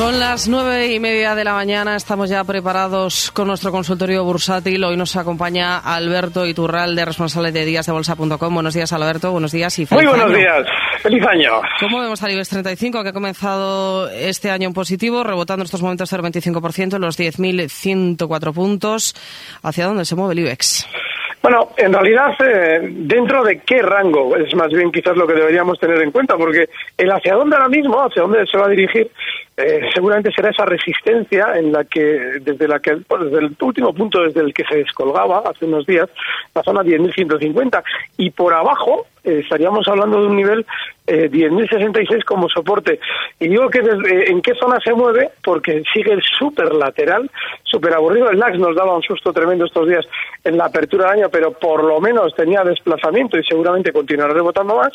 Son las nueve y media de la mañana, estamos ya preparados con nuestro consultorio bursátil. Hoy nos acompaña Alberto Iturralde, responsable de díasdebolsa.com. Buenos días, Alberto. Buenos días y feliz Muy buenos año. días. Feliz año. ¿Cómo vemos al IBEX 35, que ha comenzado este año en positivo, rebotando en estos momentos el 25%, en los 10.104 puntos? ¿Hacia dónde se mueve el IBEX? Bueno, en realidad, eh, dentro de qué rango es más bien quizás lo que deberíamos tener en cuenta, porque el hacia dónde ahora mismo, hacia dónde se va a dirigir, eh, seguramente será esa resistencia en la que, desde la que, desde el último punto desde el que se descolgaba hace unos días, la zona 10.150, y por abajo eh, estaríamos hablando de un nivel eh, 10.066 como soporte. Y digo que desde, en qué zona se mueve, porque sigue el súper lateral, súper aburrido. El DAX nos daba un susto tremendo estos días en la apertura del año, pero por lo menos tenía desplazamiento y seguramente continuará rebotando más.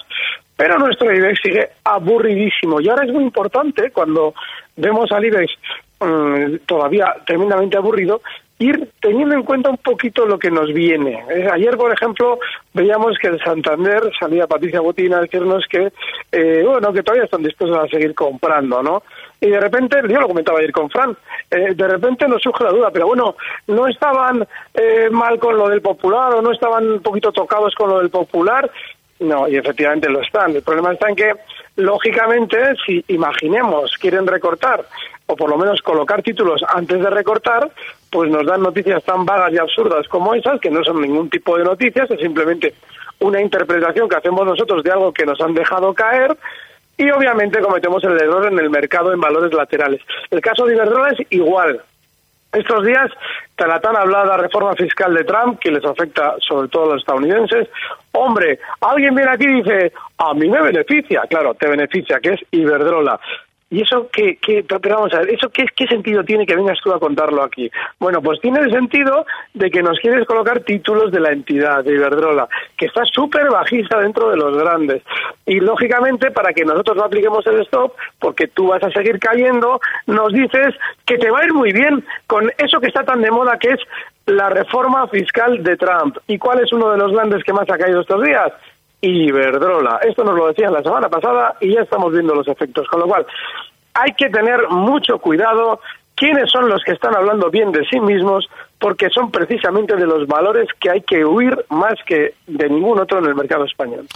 Pero nuestro IBEX sigue aburridísimo. Y ahora es muy importante cuando vemos al IBEX mm, todavía tremendamente aburrido, ir teniendo en cuenta un poquito lo que nos viene. Eh, ayer, por ejemplo, veíamos que el Santander salía Patricia Botina a decirnos que, eh, bueno, que todavía están dispuestos a seguir comprando, ¿no? Y de repente, yo lo comentaba ayer con Fran, eh, de repente nos surge la duda, pero bueno, ¿no estaban eh, mal con lo del popular o no estaban un poquito tocados con lo del popular? No, y efectivamente lo están. El problema está en que, lógicamente, si imaginemos quieren recortar o por lo menos colocar títulos antes de recortar, pues nos dan noticias tan vagas y absurdas como esas, que no son ningún tipo de noticias, es simplemente una interpretación que hacemos nosotros de algo que nos han dejado caer y obviamente cometemos el error en el mercado en valores laterales. El caso de Iberdrola es igual. Estos días, tan la tan hablada reforma fiscal de Trump, que les afecta sobre todo a los estadounidenses, hombre, alguien viene aquí y dice, a mí me beneficia, claro, te beneficia, que es Iberdrola. ¿Y eso qué, qué, pero vamos a ver, ¿eso qué, qué sentido tiene que vengas tú a contarlo aquí? Bueno, pues tiene el sentido de que nos quieres colocar títulos de la entidad, de Iberdrola, que está súper bajista dentro de los grandes. Y lógicamente, para que nosotros no apliquemos el stop, porque tú vas a seguir cayendo, nos dices que te va a ir muy bien con eso que está tan de moda que es la reforma fiscal de Trump. ¿Y cuál es uno de los grandes que más ha caído estos días? Iberdrola. Esto nos lo decían la semana pasada y ya estamos viendo los efectos. Con lo cual, hay que tener mucho cuidado quiénes son los que están hablando bien de sí mismos, porque son precisamente de los valores que hay que huir más que de ningún otro en el mercado español.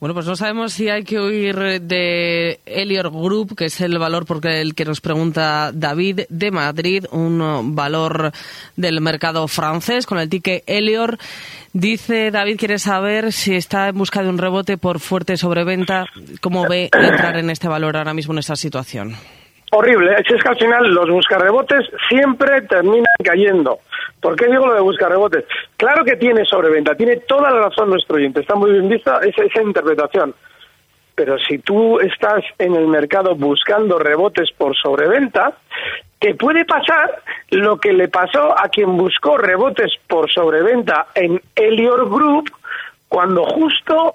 Bueno, pues no sabemos si hay que huir de Elior Group, que es el valor por el que nos pregunta David de Madrid, un valor del mercado francés con el ticket Elior. Dice David, quiere saber si está en busca de un rebote por fuerte sobreventa. ¿Cómo ve entrar en este valor ahora mismo en esta situación? Horrible. Es que al final los buscarrebotes siempre terminan cayendo. ¿Por qué digo lo de buscarrebotes? Claro que tiene sobreventa, tiene toda la razón nuestro oyente, está muy bien vista esa, esa interpretación. Pero si tú estás en el mercado buscando rebotes por sobreventa, te puede pasar lo que le pasó a quien buscó rebotes por sobreventa en Elior Group cuando justo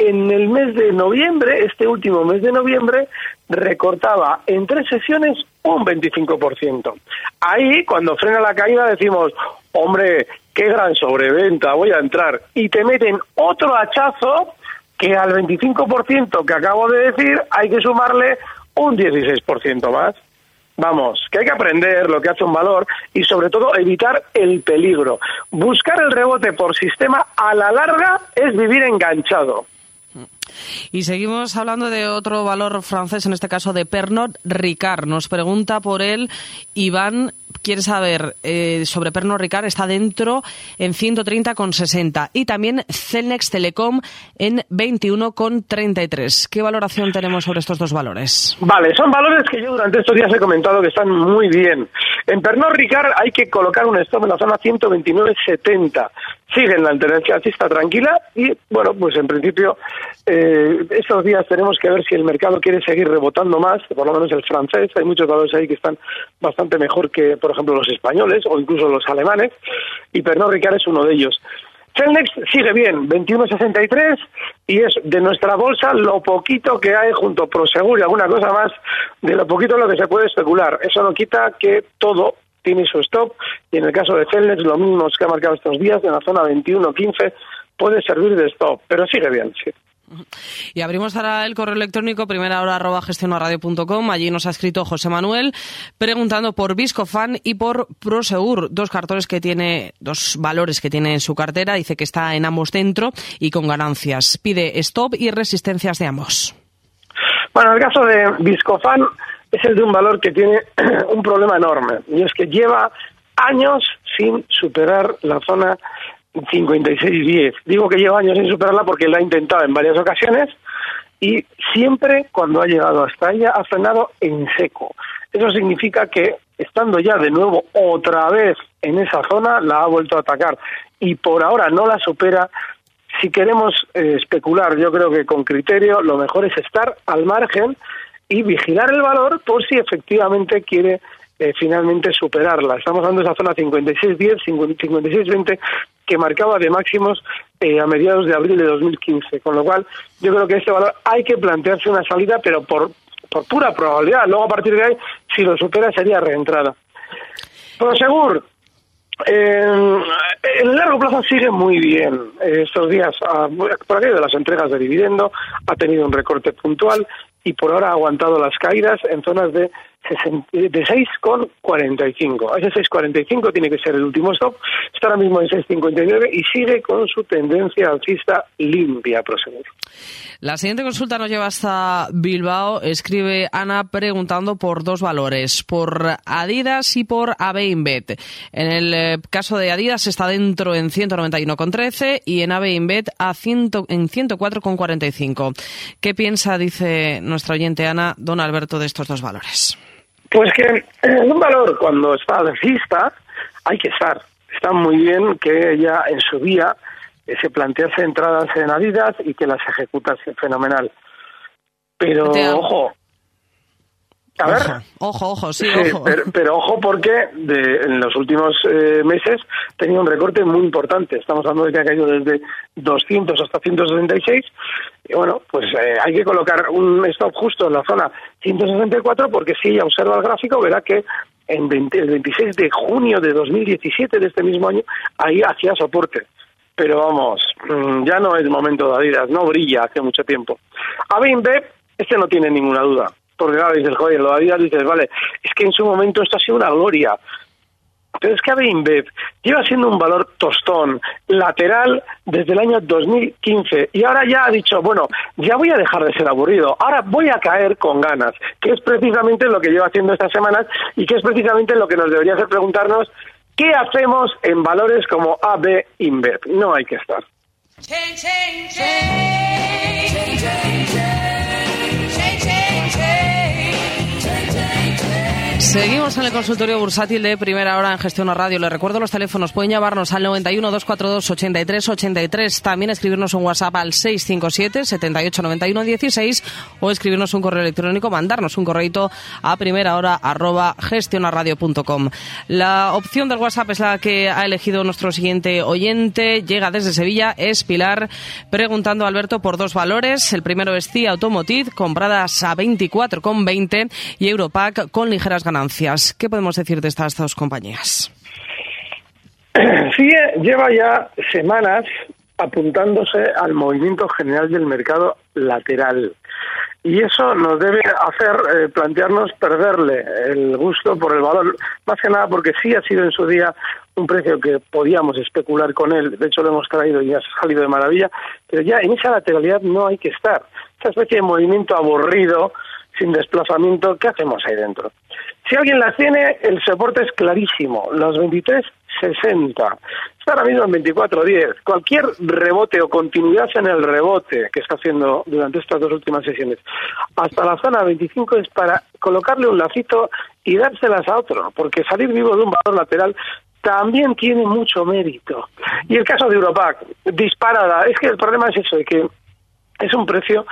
en el mes de noviembre, este último mes de noviembre, recortaba en tres sesiones un 25%. Ahí, cuando frena la caída, decimos, hombre, qué gran sobreventa, voy a entrar. Y te meten otro hachazo que al 25% que acabo de decir hay que sumarle un 16% más. vamos, que hay que aprender lo que hace un valor y sobre todo evitar el peligro. Buscar el rebote por sistema a la larga es vivir enganchado. Hmm. Y seguimos hablando de otro valor francés, en este caso de Pernod Ricard. Nos pregunta por él Iván quiere saber eh, sobre Pernod Ricard, está dentro en 130,60 y también Celnex Telecom en 21,33. ¿Qué valoración tenemos sobre estos dos valores? Vale, son valores que yo durante estos días he comentado que están muy bien. En Pernod Ricard hay que colocar un stop en la zona 129,70. Siguen la tendencia alcista tranquila y, bueno, pues en principio eh, estos días tenemos que ver si el mercado quiere seguir rebotando más, por lo menos el francés. Hay muchos valores ahí que están bastante mejor que, por ejemplo, los españoles o incluso los alemanes, y Pernod Ricard es uno de ellos. Celnex sigue bien, 21.63 y es de nuestra bolsa lo poquito que hay junto a Prosegur y alguna cosa más de lo poquito lo que se puede especular. Eso no quita que todo tiene su stop y en el caso de Celnex lo mismo que ha marcado estos días en la zona 21.15 puede servir de stop, pero sigue bien, sí. Y abrimos ahora el correo electrónico primera hora arroba gestionaradio.com. Allí nos ha escrito José Manuel preguntando por Viscofan y por Prosegur, dos cartones que tiene, dos valores que tiene en su cartera. Dice que está en ambos dentro y con ganancias. Pide stop y resistencias de ambos. Bueno, el caso de Viscofan es el de un valor que tiene un problema enorme y es que lleva años sin superar la zona 56-10. Digo que lleva años sin superarla porque la ha intentado en varias ocasiones y siempre cuando ha llegado hasta ella ha frenado en seco. Eso significa que estando ya de nuevo otra vez en esa zona la ha vuelto a atacar y por ahora no la supera. Si queremos eh, especular, yo creo que con criterio lo mejor es estar al margen y vigilar el valor por si efectivamente quiere eh, finalmente superarla. Estamos hablando esa zona 56-10, 56-20 que marcaba de máximos eh, a mediados de abril de 2015. Con lo cual, yo creo que este valor hay que plantearse una salida, pero por, por pura probabilidad. Luego, a partir de ahí, si lo supera, sería reentrada. Prosegur, en el largo plazo sigue muy bien. Estos días, ah, por aquello de las entregas de dividendo, ha tenido un recorte puntual y por ahora ha aguantado las caídas en zonas de de 6,45. Ese 6,45 tiene que ser el último stop. Está ahora mismo en 6,59 y sigue con su tendencia alcista limpia, prosegur. La siguiente consulta nos lleva hasta Bilbao. Escribe Ana preguntando por dos valores, por Adidas y por AB En el eh, caso de Adidas está dentro en 191,13 y en AB InBet a en 104,45. ¿Qué piensa, dice nuestra oyente Ana, don Alberto, de estos dos valores? Pues que en un valor cuando está alcista hay que estar. Está muy bien que ella en su vía eh, se plantease entradas en Adidas y que las ejecutase fenomenal. Pero ojo, a ver. Ojo, ojo, sí, ojo. Pero, ojo porque de, en los últimos eh, meses tenía un recorte muy importante. Estamos hablando de que ha caído desde 200 hasta 166. Y bueno, pues eh, hay que colocar un stop justo en la zona 164 porque si ella observa el gráfico verá que en el 26 de junio de 2017 de este mismo año ahí hacía soporte. Pero vamos, mm, ya no es momento de Adidas, no brilla hace mucho tiempo. A B, este no tiene ninguna duda claro, dices, joder, lo había dices, vale, es que en su momento esto ha sido una gloria. Pero es que Inbev lleva siendo un valor tostón, lateral, desde el año 2015. Y ahora ya ha dicho, bueno, ya voy a dejar de ser aburrido, ahora voy a caer con ganas, que es precisamente lo que lleva haciendo estas semanas y que es precisamente lo que nos debería hacer preguntarnos qué hacemos en valores como AB InBev. No hay que estar. Seguimos en el consultorio bursátil de primera hora en Gestión Radio. Les recuerdo los teléfonos. Pueden llamarnos al 91 242 83 83. También escribirnos un WhatsApp al 657 78 91 16 o escribirnos un correo electrónico, mandarnos un correo a primera hora arroba gestionaradio.com. La opción del WhatsApp es la que ha elegido nuestro siguiente oyente. Llega desde Sevilla. Es Pilar preguntando a Alberto por dos valores. El primero es CIA Automotive, compradas a 24,20 y Europack con ligeras ganancias. ¿Qué podemos decir de estas dos compañías? Sí, lleva ya semanas apuntándose al movimiento general del mercado lateral. y eso nos debe hacer eh, plantearnos perderle el gusto por el valor, más que nada porque sí ha sido en su día un precio que podíamos especular con él, de hecho lo hemos traído y ha salido de maravilla, pero ya en esa lateralidad no hay que estar. Esa especie de movimiento aburrido, sin desplazamiento, ¿qué hacemos ahí dentro? Si alguien la tiene, el soporte es clarísimo, los 23.60. Está ahora mismo en 24.10. Cualquier rebote o continuidad en el rebote que está haciendo durante estas dos últimas sesiones hasta la zona 25 es para colocarle un lacito y dárselas a otro, porque salir vivo de un valor lateral también tiene mucho mérito. Y el caso de Europac, disparada, es que el problema es eso, de que es un precio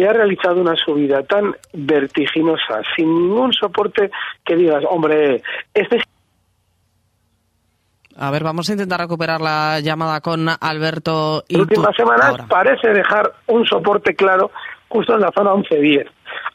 que ha realizado una subida tan vertiginosa, sin ningún soporte que digas, hombre, este a ver, vamos a intentar recuperar la llamada con Alberto. Las últimas semanas parece dejar un soporte claro justo en la zona 11.10.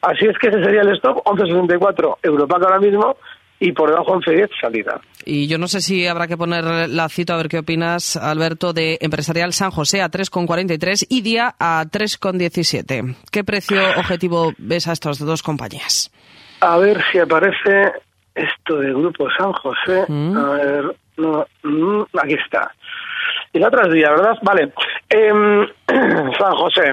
Así es que ese sería el stop, 11.64 Europac ahora mismo, y por debajo 11.10 salida. Y yo no sé si habrá que poner la cita, a ver qué opinas, Alberto, de Empresarial San José a 3,43 y Día a 3,17. ¿Qué precio objetivo ves a estas dos compañías? A ver si aparece esto de Grupo San José. Mm. A ver, no, mm, aquí está. Y la otra es Día, ¿verdad? Vale. Em, San José.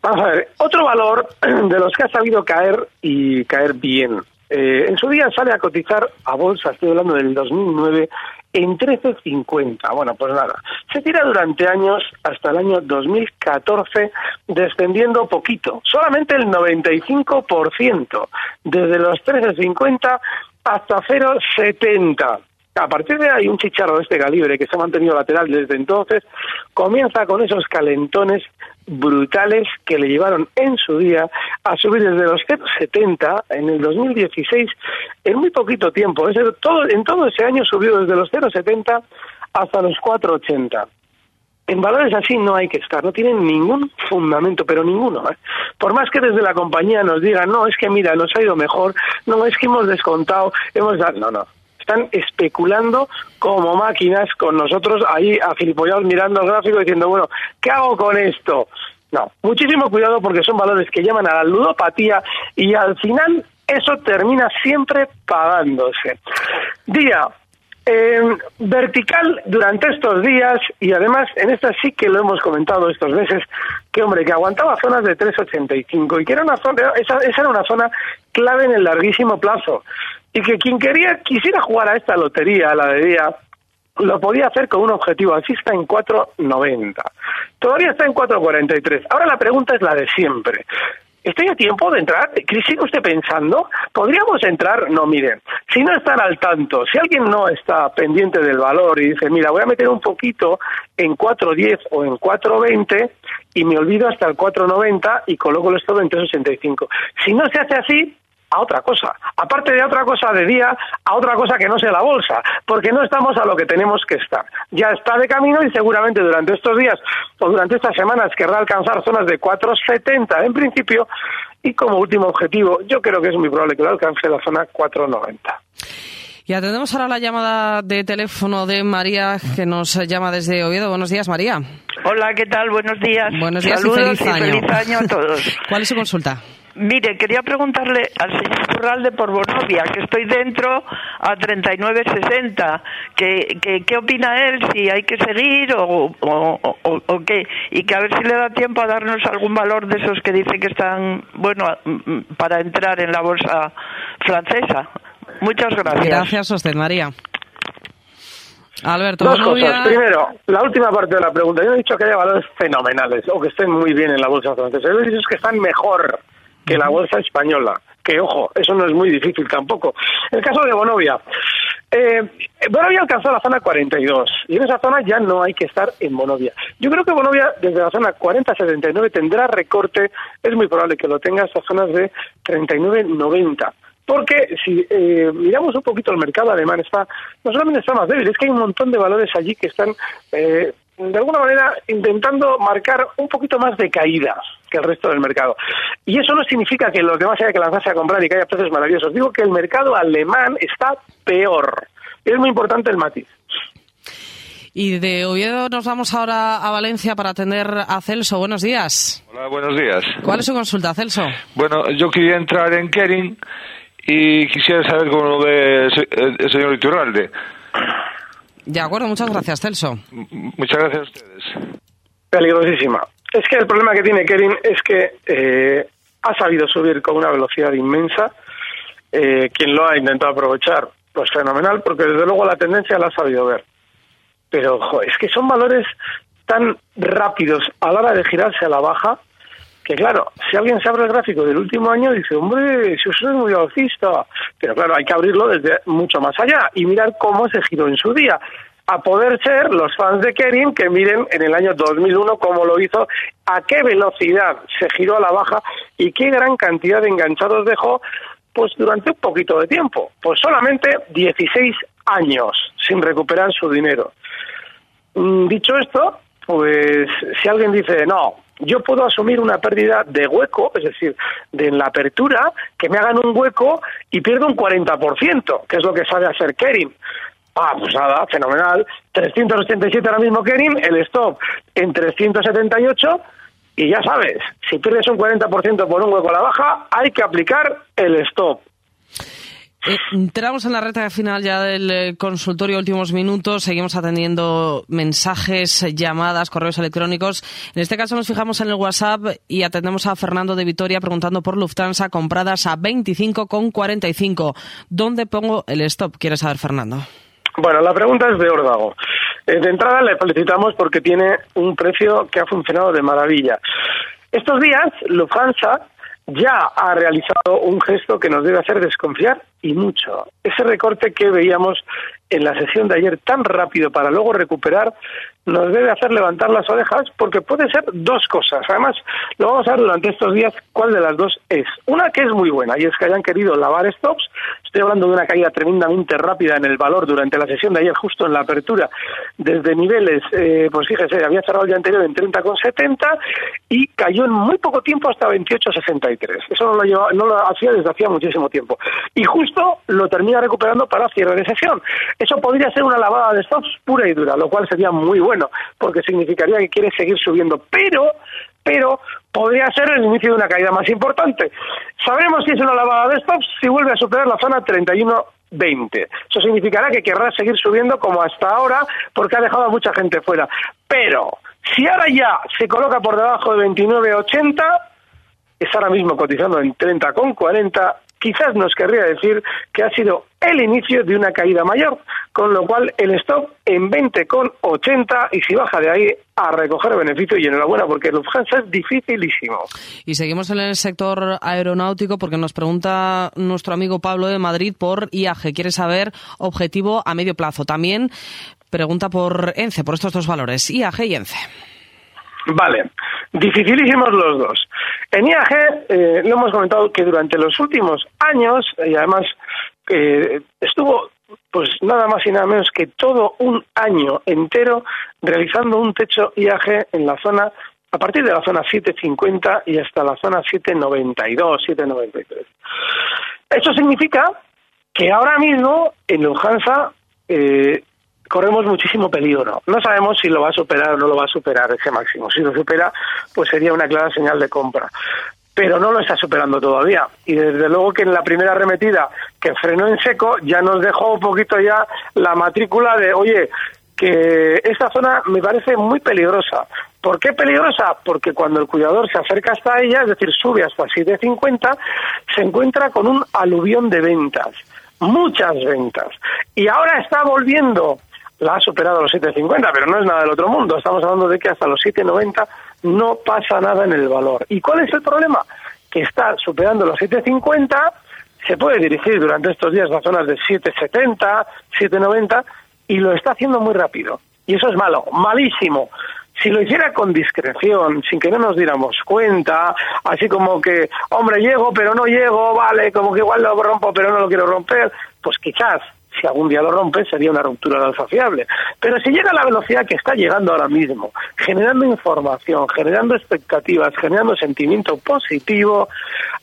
Vamos a ver, otro valor de los que ha sabido caer y caer bien eh, en su día sale a cotizar a bolsa, estoy hablando del 2009, en 13.50. Bueno, pues nada, se tira durante años hasta el año 2014 descendiendo poquito, solamente el 95%, desde los 13.50 hasta 0.70. A partir de ahí, un chicharro de este calibre que se ha mantenido lateral desde entonces, comienza con esos calentones brutales que le llevaron en su día a subir desde los 0,70 en el 2016 en muy poquito tiempo. Es todo, en todo ese año subió desde los 0,70 hasta los 4,80. En valores así no hay que estar, no tienen ningún fundamento, pero ninguno. ¿eh? Por más que desde la compañía nos digan, no, es que mira, nos ha ido mejor, no, es que hemos descontado, hemos dado... No, no, están especulando como máquinas con nosotros ahí afilipollados mirando el gráfico diciendo, bueno, ¿qué hago con esto? No, muchísimo cuidado porque son valores que llaman a la ludopatía y al final eso termina siempre pagándose. Día, eh, vertical durante estos días y además en esta sí que lo hemos comentado estos meses que hombre que aguantaba zonas de 3.85 y que era una zona esa, esa era una zona clave en el larguísimo plazo y que quien quería quisiera jugar a esta lotería, a la de día, lo podía hacer con un objetivo así está en 4.90. Todavía está en 4.43. Ahora la pregunta es la de siempre. ¿Estoy a tiempo de entrar? ¿Sigue usted pensando? ¿Podríamos entrar? No, miren, si no están al tanto, si alguien no está pendiente del valor y dice, mira, voy a meter un poquito en 4.10 o en 4.20 y me olvido hasta el 4.90 y coloco el stop en 3.85. Si no se hace así, a otra cosa. Aparte de otra cosa de día, a otra cosa que no sea la bolsa, porque no estamos a lo que tenemos que estar. Ya está de camino y seguramente durante estos días o durante estas semanas querrá alcanzar zonas de 4,70 en principio y como último objetivo yo creo que es muy probable que lo alcance la zona 4,90. Y atendemos ahora la llamada de teléfono de María, que nos llama desde Oviedo. Buenos días, María. Hola, ¿qué tal? Buenos días. Buenos días Saludos y feliz año a todos. ¿Cuál es su consulta? Mire, quería preguntarle al señor Corralde por Bonovia, que estoy dentro a 39.60, que, que, ¿qué opina él? Si hay que seguir o, o, qué. Y que a ver si le da tiempo a darnos algún valor de esos que dice que están, bueno, para entrar en la bolsa francesa. Muchas gracias. Gracias a usted, María. Alberto, Dos cosas. Primero, la última parte de la pregunta. Yo he dicho que haya valores fenomenales o que estén muy bien en la bolsa francesa. Yo he dicho que están mejor que la bolsa española. Que ojo, eso no es muy difícil tampoco. El caso de Bonovia. Eh, Bonovia alcanzó la zona 42 y en esa zona ya no hay que estar en Bonovia. Yo creo que Bonovia desde la zona 40-79 tendrá recorte, es muy probable que lo tenga hasta zonas de 39-90. Porque si eh, miramos un poquito el mercado alemán, está no solamente está más débil, es que hay un montón de valores allí que están eh, de alguna manera intentando marcar un poquito más de caída que el resto del mercado. Y eso no significa que los demás haya que lanzarse a comprar y que haya precios maravillosos. Digo que el mercado alemán está peor. Es muy importante el matiz. Y de Oviedo nos vamos ahora a Valencia para atender a Celso. Buenos días. Hola, buenos días. ¿Cuál es su consulta, Celso? Bueno, yo quería entrar en Kering y quisiera saber cómo lo ve el señor Iturralde. De acuerdo, muchas gracias, Celso. Muchas gracias a ustedes. Peligrosísima. Es que el problema que tiene Kering es que eh, ha sabido subir con una velocidad inmensa. Eh, quien lo ha intentado aprovechar, pues fenomenal, porque desde luego la tendencia la ha sabido ver. Pero jo, es que son valores tan rápidos a la hora de girarse a la baja que claro, si alguien se abre el gráfico del último año dice, hombre, si usted es muy alcista, pero claro, hay que abrirlo desde mucho más allá y mirar cómo se giró en su día. A poder ser los fans de Kering que miren en el año 2001 cómo lo hizo, a qué velocidad se giró a la baja y qué gran cantidad de enganchados dejó pues durante un poquito de tiempo, pues solamente 16 años sin recuperar su dinero. Mm, Dicho esto, pues si alguien dice, no, yo puedo asumir una pérdida de hueco, es decir, de en la apertura, que me hagan un hueco y pierdo un 40%, que es lo que sabe hacer Kering. Ah, pues nada, fenomenal. 387 ahora mismo Kering, el stop en 378 y ya sabes, si pierdes un 40% por un hueco a la baja, hay que aplicar el stop. Eh, entramos en la recta final ya del eh, consultorio, últimos minutos. Seguimos atendiendo mensajes, llamadas, correos electrónicos. En este caso nos fijamos en el WhatsApp y atendemos a Fernando de Vitoria preguntando por Lufthansa compradas a 25,45. ¿Dónde pongo el stop? ¿Quiere saber Fernando? Bueno, la pregunta es de órdago. Eh, de entrada le felicitamos porque tiene un precio que ha funcionado de maravilla. Estos días, Lufthansa ya ha realizado un gesto que nos debe hacer desconfiar y mucho. Ese recorte que veíamos en la sesión de ayer tan rápido para luego recuperar nos debe hacer levantar las orejas porque puede ser dos cosas. Además, lo vamos a ver durante estos días cuál de las dos es. Una que es muy buena y es que hayan querido lavar stops. Estoy hablando de una caída tremendamente rápida en el valor durante la sesión de ayer, justo en la apertura, desde niveles, eh, pues fíjese, había cerrado el día anterior en 30,70 y cayó en muy poco tiempo hasta 28,63. Eso no lo, llevaba, no lo hacía desde hacía muchísimo tiempo. Y justo lo termina recuperando para cierre de sesión. Eso podría ser una lavada de stops pura y dura, lo cual sería muy bueno, porque significaría que quiere seguir subiendo, pero pero podría ser el inicio de una caída más importante. Sabremos si es una lavada de stops si vuelve a superar la zona 31.20. Eso significará que querrá seguir subiendo como hasta ahora porque ha dejado a mucha gente fuera. Pero si ahora ya se coloca por debajo de 29.80, es ahora mismo cotizando en 30,40 quizás nos querría decir que ha sido el inicio de una caída mayor, con lo cual el stop en 20,80 y si baja de ahí a recoger beneficio y enhorabuena porque el Lufthansa es dificilísimo. Y seguimos en el sector aeronáutico porque nos pregunta nuestro amigo Pablo de Madrid por IAG. Quiere saber objetivo a medio plazo. También pregunta por ENCE, por estos dos valores, IAG y ENCE. Vale, dificilísimos los dos. En IAG eh, lo hemos comentado que durante los últimos años, y además eh, estuvo pues nada más y nada menos que todo un año entero realizando un techo IAG en la zona, a partir de la zona 750 y hasta la zona 792, 793. Eso significa que ahora mismo en Lufthansa eh, corremos muchísimo peligro. No sabemos si lo va a superar o no lo va a superar ese máximo. Si lo supera, pues sería una clara señal de compra. Pero no lo está superando todavía. Y desde luego que en la primera arremetida que frenó en seco ya nos dejó un poquito ya la matrícula de, oye, que esta zona me parece muy peligrosa. ¿Por qué peligrosa? Porque cuando el cuidador se acerca hasta ella, es decir, sube hasta 750, se encuentra con un aluvión de ventas, muchas ventas. Y ahora está volviendo la ha superado a los 7.50, pero no es nada del otro mundo. Estamos hablando de que hasta los 7.90 no pasa nada en el valor. ¿Y cuál es el problema? Que está superando los 7.50, se puede dirigir durante estos días a zonas de 7.70, 7.90 y lo está haciendo muy rápido. Y eso es malo, malísimo. Si lo hiciera con discreción, sin que no nos diéramos cuenta, así como que, hombre, llego, pero no llego, vale, como que igual lo rompo, pero no lo quiero romper, pues quizás si algún día lo rompe sería una ruptura de alza fiable. Pero si llega a la velocidad que está llegando ahora mismo, generando información, generando expectativas, generando sentimiento positivo,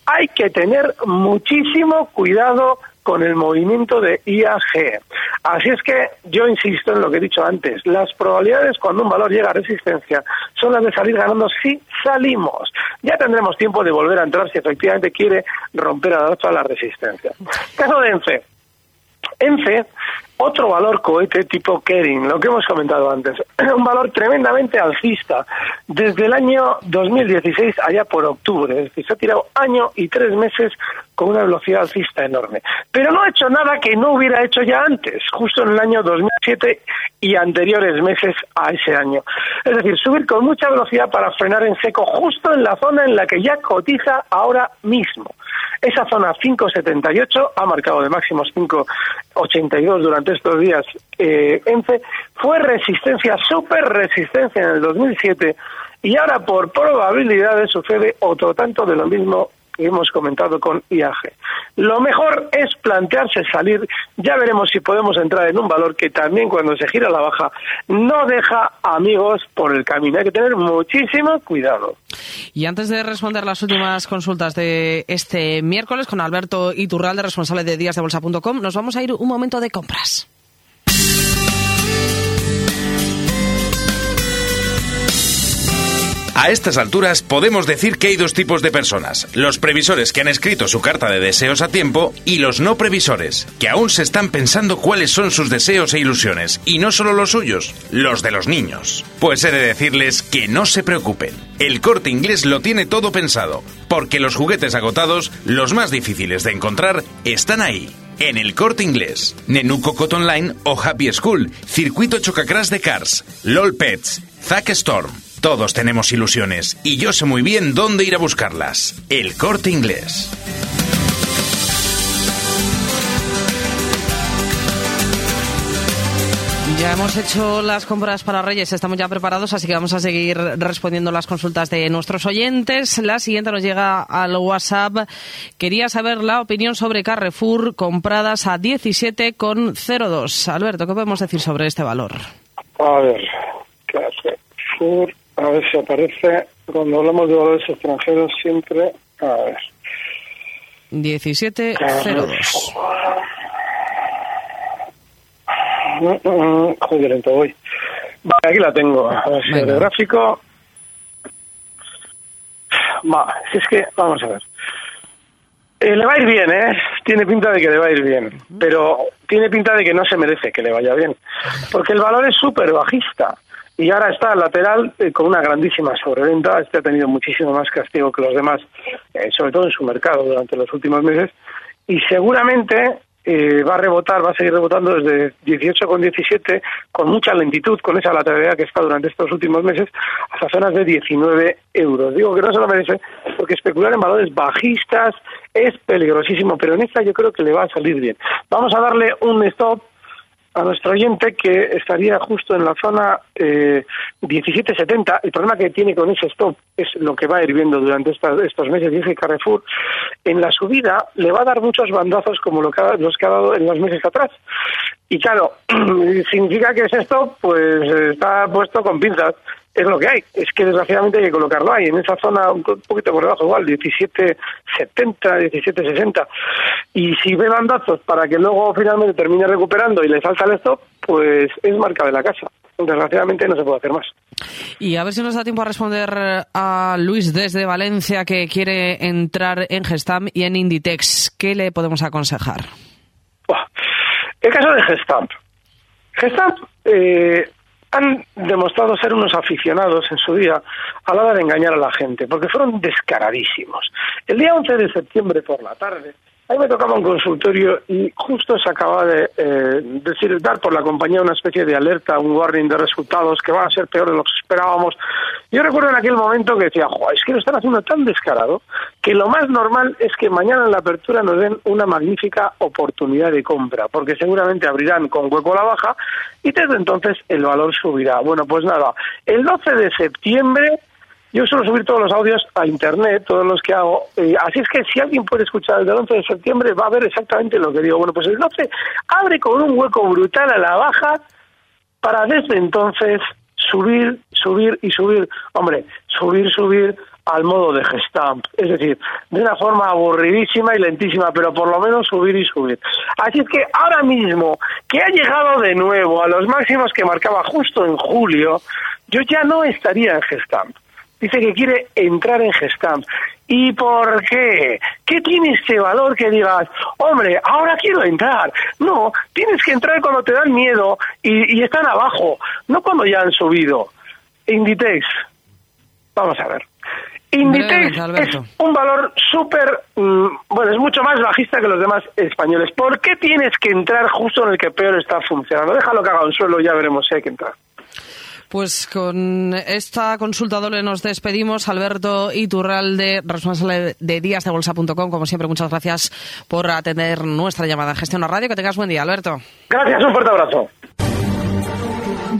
hay que tener muchísimo cuidado con el movimiento de IAG. Así es que yo insisto en lo que he dicho antes, las probabilidades cuando un valor llega a resistencia son las de salir ganando si salimos. Ya tendremos tiempo de volver a entrar si efectivamente quiere romper a la, resistencia. Caso de ENCE. ENCE otro valor cohete tipo Kering, lo que hemos comentado antes, un valor tremendamente alcista desde el año 2016 allá por octubre, es decir, se ha tirado año y tres meses con una velocidad alcista enorme. Pero no ha hecho nada que no hubiera hecho ya antes, justo en el año 2007 y anteriores meses a ese año. Es decir, subir con mucha velocidad para frenar en seco justo en la zona en la que ya cotiza ahora mismo. Esa zona 578 ha marcado de máximos 582 durante estos días eh, ENCE, fue resistencia, super resistencia en el 2007 y ahora por probabilidades sucede otro tanto de lo mismo hemos comentado con IAG. Lo mejor es plantearse salir, ya veremos si podemos entrar en un valor que también cuando se gira la baja no deja amigos por el camino. Hay que tener muchísimo cuidado. Y antes de responder las últimas consultas de este miércoles con Alberto Iturralde, responsable de díasdebolsa.com, nos vamos a ir un momento de compras. A estas alturas podemos decir que hay dos tipos de personas, los previsores que han escrito su carta de deseos a tiempo y los no previsores, que aún se están pensando cuáles son sus deseos e ilusiones, y no solo los suyos, los de los niños. Pues he de decirles que no se preocupen, el corte inglés lo tiene todo pensado, porque los juguetes agotados, los más difíciles de encontrar, están ahí en el corte inglés. Nenuco Cotton Line o Happy School, Circuito Chocacrash de Cars, LOL Pets, Zack Storm. Todos tenemos ilusiones y yo sé muy bien dónde ir a buscarlas. El corte inglés. Ya hemos hecho las compras para Reyes, estamos ya preparados, así que vamos a seguir respondiendo las consultas de nuestros oyentes. La siguiente nos llega al WhatsApp. Quería saber la opinión sobre Carrefour compradas a 17,02. Alberto, ¿qué podemos decir sobre este valor? A ver, Carrefour, a ver si aparece cuando hablamos de valores extranjeros siempre. A ver. 17,02. Joder, lento voy. Vale, aquí la tengo. A ver si el gráfico. Va, si es que, vamos a ver. Eh, le va a ir bien, ¿eh? Tiene pinta de que le va a ir bien, pero tiene pinta de que no se merece que le vaya bien, porque el valor es súper bajista y ahora está lateral eh, con una grandísima sobreventa. Este ha tenido muchísimo más castigo que los demás, eh, sobre todo en su mercado durante los últimos meses, y seguramente eh, va a rebotar, va a seguir rebotando desde 18 con 17 con mucha lentitud, con esa lateralidad que está durante estos últimos meses, hasta zonas de 19 euros. Digo que no se lo merece porque especular en valores bajistas es peligrosísimo, pero en esta yo creo que le va a salir bien. Vamos a darle un stop a nuestro oyente que estaría justo en la zona eh, 17.70. El problema que tiene con ese stop es lo que va a ir viendo durante estos meses. Dice Carrefour, en la subida le va a dar muchos bandazos como lo que los que ha dado en los meses atrás. Y claro, significa que ese stop pues está puesto con pinzas es lo que hay. Es que desgraciadamente hay que colocarlo ahí, en esa zona un poquito por debajo, igual, 17,70, 17,60. Y si ve bandazos para que luego finalmente termine recuperando y le salta el stop, pues es marca de la casa. Desgraciadamente no se puede hacer más. Y a ver si nos da tiempo a responder a Luis desde Valencia que quiere entrar en Gestam y en Inditex. ¿Qué le podemos aconsejar? El caso de Gestamp. Gestamp eh, han demostrado ser unos aficionados en su día a la hora de engañar a la gente, porque fueron descaradísimos. El día 11 de septiembre por la tarde, Ahí me tocaba un consultorio y justo se acaba de eh, decir, dar por la compañía una especie de alerta, un warning de resultados que van a ser peores de lo que esperábamos. Yo recuerdo en aquel momento que decía, es que lo están haciendo tan descarado que lo más normal es que mañana en la apertura nos den una magnífica oportunidad de compra, porque seguramente abrirán con hueco a la baja y desde entonces el valor subirá. Bueno, pues nada, el 12 de septiembre yo suelo subir todos los audios a internet, todos los que hago. así es que si alguien puede escuchar el del 11 de septiembre, va a ver exactamente lo que digo. Bueno, pues el 12 abre con un hueco brutal a la baja para desde entonces subir, subir y subir. Hombre, subir, subir al modo de Gestamp, es decir, de una forma aburridísima y lentísima, pero por lo menos subir y subir. Así es que ahora mismo, que ha llegado de nuevo a los máximos que marcaba justo en julio, yo ya no estaría en Gestamp. Dice que quiere entrar en Gestamp. ¿Y por qué? ¿Qué tiene este valor que digas, hombre, ahora quiero entrar? No, tienes que entrar cuando te dan miedo y, y están abajo, no cuando ya han subido. Inditex, vamos a ver. Inditex es un valor súper, mm, bueno, es mucho más bajista que los demás españoles. ¿Por qué tienes que entrar justo en el que peor está funcionando? Déjalo que haga un suelo ya veremos si hay que entrar. Pues con esta consulta doble nos despedimos. Alberto Iturralde, responsable de díasdebolsa.com. Como siempre, muchas gracias por atender nuestra llamada Gestión a Radio. Que tengas buen día, Alberto. Gracias, un fuerte abrazo.